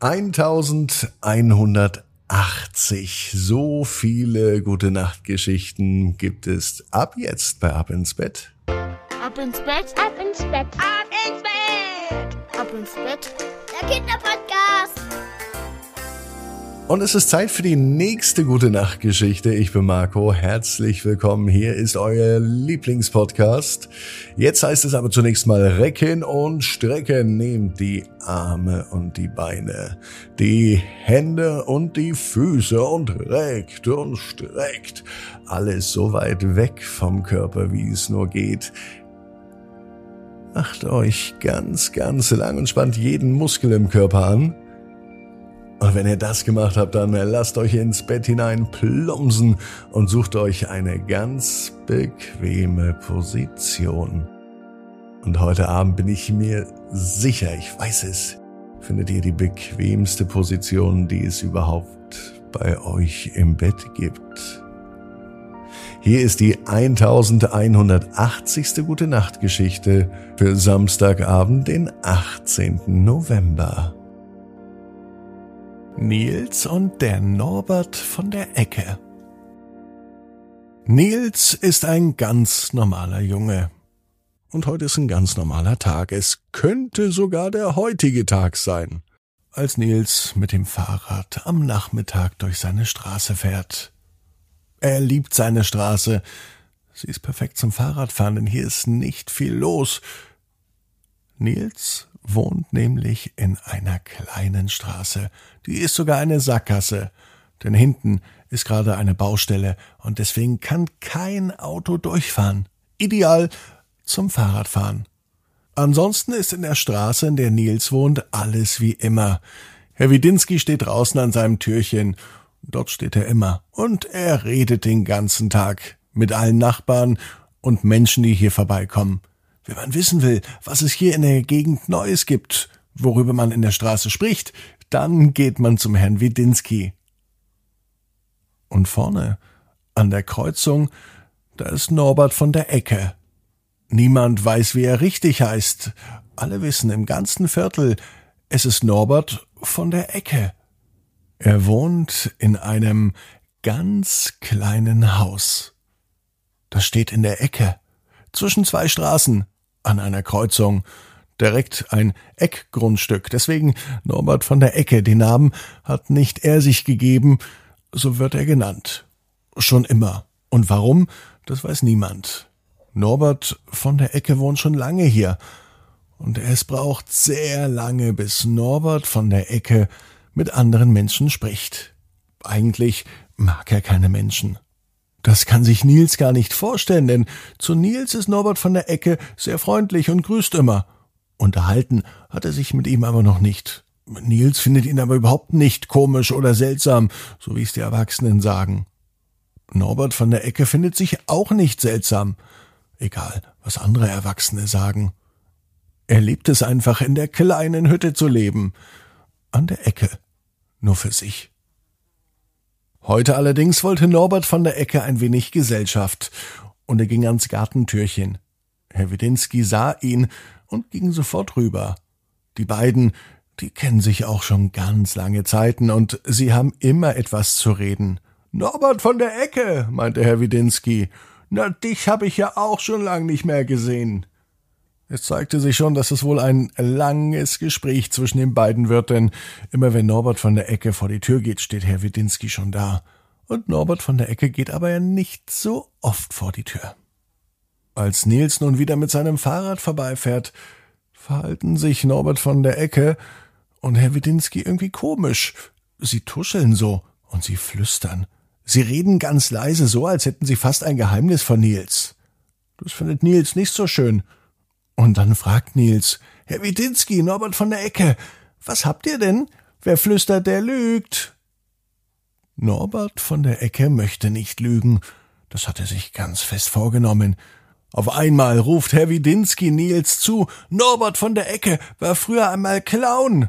1180. So viele gute Nachtgeschichten gibt es ab jetzt bei Ab ins Bett. Ab ins Bett, ab ins Bett, ab ins Bett, ab ins Bett. Der Kinderpodcast. Und es ist Zeit für die nächste gute Nachtgeschichte. Ich bin Marco. Herzlich willkommen. Hier ist euer Lieblingspodcast. Jetzt heißt es aber zunächst mal recken und strecken. Nehmt die Arme und die Beine, die Hände und die Füße und reckt und streckt. Alles so weit weg vom Körper, wie es nur geht. Macht euch ganz, ganz lang und spannt jeden Muskel im Körper an. Und wenn ihr das gemacht habt, dann lasst euch ins Bett hinein plumpsen und sucht euch eine ganz bequeme Position. Und heute Abend bin ich mir sicher, ich weiß es, findet ihr die bequemste Position, die es überhaupt bei euch im Bett gibt. Hier ist die 1180. Gute Nacht Geschichte für Samstagabend, den 18. November. Nils und der Norbert von der Ecke. Nils ist ein ganz normaler Junge. Und heute ist ein ganz normaler Tag. Es könnte sogar der heutige Tag sein, als Nils mit dem Fahrrad am Nachmittag durch seine Straße fährt. Er liebt seine Straße. Sie ist perfekt zum Fahrradfahren, denn hier ist nicht viel los. Nils wohnt nämlich in einer kleinen Straße. Die ist sogar eine Sackgasse. Denn hinten ist gerade eine Baustelle und deswegen kann kein Auto durchfahren. Ideal zum Fahrradfahren. Ansonsten ist in der Straße, in der Nils wohnt, alles wie immer. Herr Widinski steht draußen an seinem Türchen. Dort steht er immer. Und er redet den ganzen Tag mit allen Nachbarn und Menschen, die hier vorbeikommen. Wenn man wissen will, was es hier in der Gegend Neues gibt, worüber man in der Straße spricht, dann geht man zum Herrn Widinski. Und vorne, an der Kreuzung, da ist Norbert von der Ecke. Niemand weiß, wie er richtig heißt. Alle wissen im ganzen Viertel, es ist Norbert von der Ecke. Er wohnt in einem ganz kleinen Haus. Das steht in der Ecke, zwischen zwei Straßen, an einer Kreuzung. Direkt ein Eckgrundstück. Deswegen Norbert von der Ecke. Den Namen hat nicht er sich gegeben, so wird er genannt. Schon immer. Und warum, das weiß niemand. Norbert von der Ecke wohnt schon lange hier. Und es braucht sehr lange, bis Norbert von der Ecke mit anderen Menschen spricht. Eigentlich mag er keine Menschen. Das kann sich Nils gar nicht vorstellen, denn zu Nils ist Norbert von der Ecke sehr freundlich und grüßt immer. Unterhalten hat er sich mit ihm aber noch nicht. Nils findet ihn aber überhaupt nicht komisch oder seltsam, so wie es die Erwachsenen sagen. Norbert von der Ecke findet sich auch nicht seltsam. Egal, was andere Erwachsene sagen. Er liebt es einfach, in der kleinen Hütte zu leben. An der Ecke. Nur für sich. Heute allerdings wollte Norbert von der Ecke ein wenig Gesellschaft, und er ging ans Gartentürchen. Herr Widinski sah ihn und ging sofort rüber. Die beiden, die kennen sich auch schon ganz lange Zeiten, und sie haben immer etwas zu reden. Norbert von der Ecke, meinte Herr Widinski. Na, dich hab ich ja auch schon lang nicht mehr gesehen. Es zeigte sich schon, dass es wohl ein langes Gespräch zwischen den beiden wird, denn immer wenn Norbert von der Ecke vor die Tür geht, steht Herr Widinski schon da. Und Norbert von der Ecke geht aber ja nicht so oft vor die Tür. Als Nils nun wieder mit seinem Fahrrad vorbeifährt, verhalten sich Norbert von der Ecke und Herr Widinski irgendwie komisch. Sie tuscheln so und sie flüstern. Sie reden ganz leise, so als hätten sie fast ein Geheimnis von Nils. Das findet Nils nicht so schön und dann fragt Nils, Herr Widinski, Norbert von der Ecke, was habt ihr denn? Wer flüstert, der lügt. Norbert von der Ecke möchte nicht lügen. Das hat er sich ganz fest vorgenommen. Auf einmal ruft Herr Widinski Nils zu, Norbert von der Ecke war früher einmal Clown.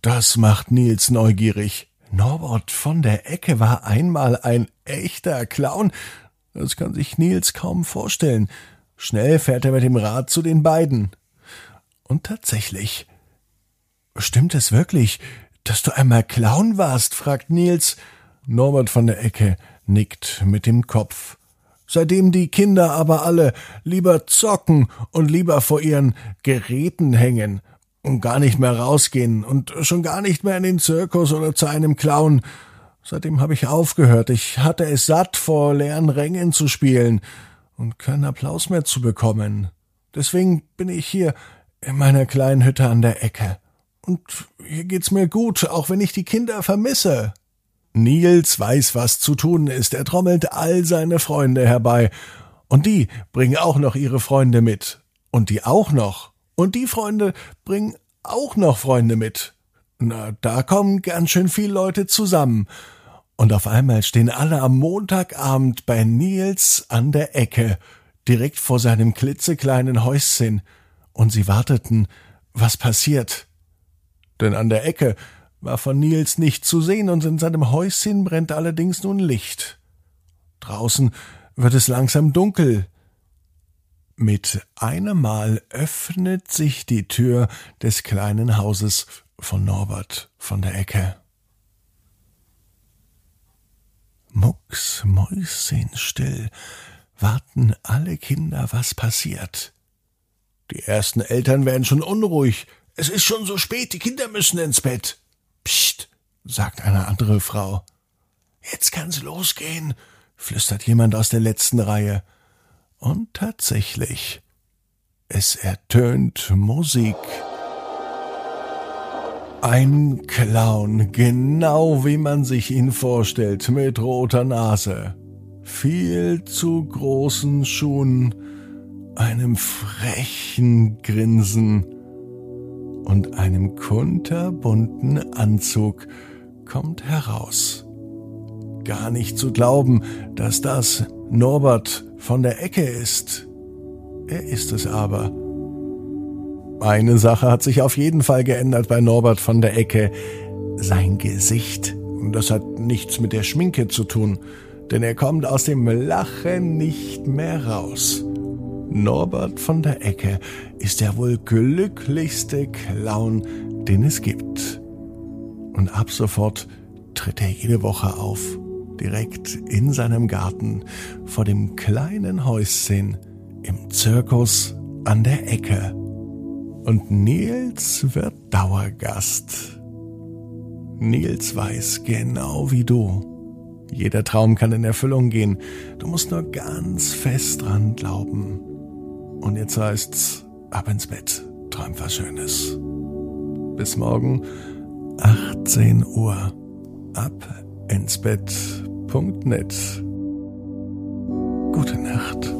Das macht Nils neugierig. Norbert von der Ecke war einmal ein echter Clown. Das kann sich Nils kaum vorstellen. Schnell fährt er mit dem Rad zu den beiden. Und tatsächlich stimmt es wirklich. dass du einmal Clown warst? fragt Nils. Norbert von der Ecke nickt mit dem Kopf. Seitdem die Kinder aber alle lieber zocken und lieber vor ihren Geräten hängen und gar nicht mehr rausgehen und schon gar nicht mehr in den Zirkus oder zu einem Clown. Seitdem habe ich aufgehört. Ich hatte es satt, vor leeren Rängen zu spielen und keinen Applaus mehr zu bekommen. Deswegen bin ich hier in meiner kleinen Hütte an der Ecke. Und hier geht's mir gut, auch wenn ich die Kinder vermisse. Nils weiß, was zu tun ist. Er trommelt all seine Freunde herbei. Und die bringen auch noch ihre Freunde mit. Und die auch noch. Und die Freunde bringen auch noch Freunde mit. Na, da kommen ganz schön viele Leute zusammen. Und auf einmal stehen alle am Montagabend bei Nils an der Ecke, direkt vor seinem klitzekleinen Häuschen, und sie warteten, was passiert. Denn an der Ecke war von Nils nicht zu sehen, und in seinem Häuschen brennt allerdings nun Licht. Draußen wird es langsam dunkel. Mit einem Mal öffnet sich die Tür des kleinen Hauses von Norbert von der Ecke. Mucks, Mäuschenstill warten alle Kinder, was passiert. Die ersten Eltern werden schon unruhig. Es ist schon so spät, die Kinder müssen ins Bett. Psst, sagt eine andere Frau. Jetzt kann's losgehen, flüstert jemand aus der letzten Reihe. Und tatsächlich, es ertönt Musik. Ein Clown, genau wie man sich ihn vorstellt, mit roter Nase, viel zu großen Schuhen, einem frechen Grinsen und einem kunterbunten Anzug kommt heraus. Gar nicht zu glauben, dass das Norbert von der Ecke ist. Er ist es aber. Eine Sache hat sich auf jeden Fall geändert bei Norbert von der Ecke. Sein Gesicht. Das hat nichts mit der Schminke zu tun, denn er kommt aus dem Lachen nicht mehr raus. Norbert von der Ecke ist der wohl glücklichste Clown, den es gibt. Und ab sofort tritt er jede Woche auf, direkt in seinem Garten vor dem kleinen Häuschen im Zirkus an der Ecke und Nils wird Dauergast. Nils weiß genau wie du. Jeder Traum kann in Erfüllung gehen. Du musst nur ganz fest dran glauben. Und jetzt heißt's ab ins Bett. Träum was Schönes. Bis morgen 18 Uhr. Ab ins Bett.net. Gute Nacht.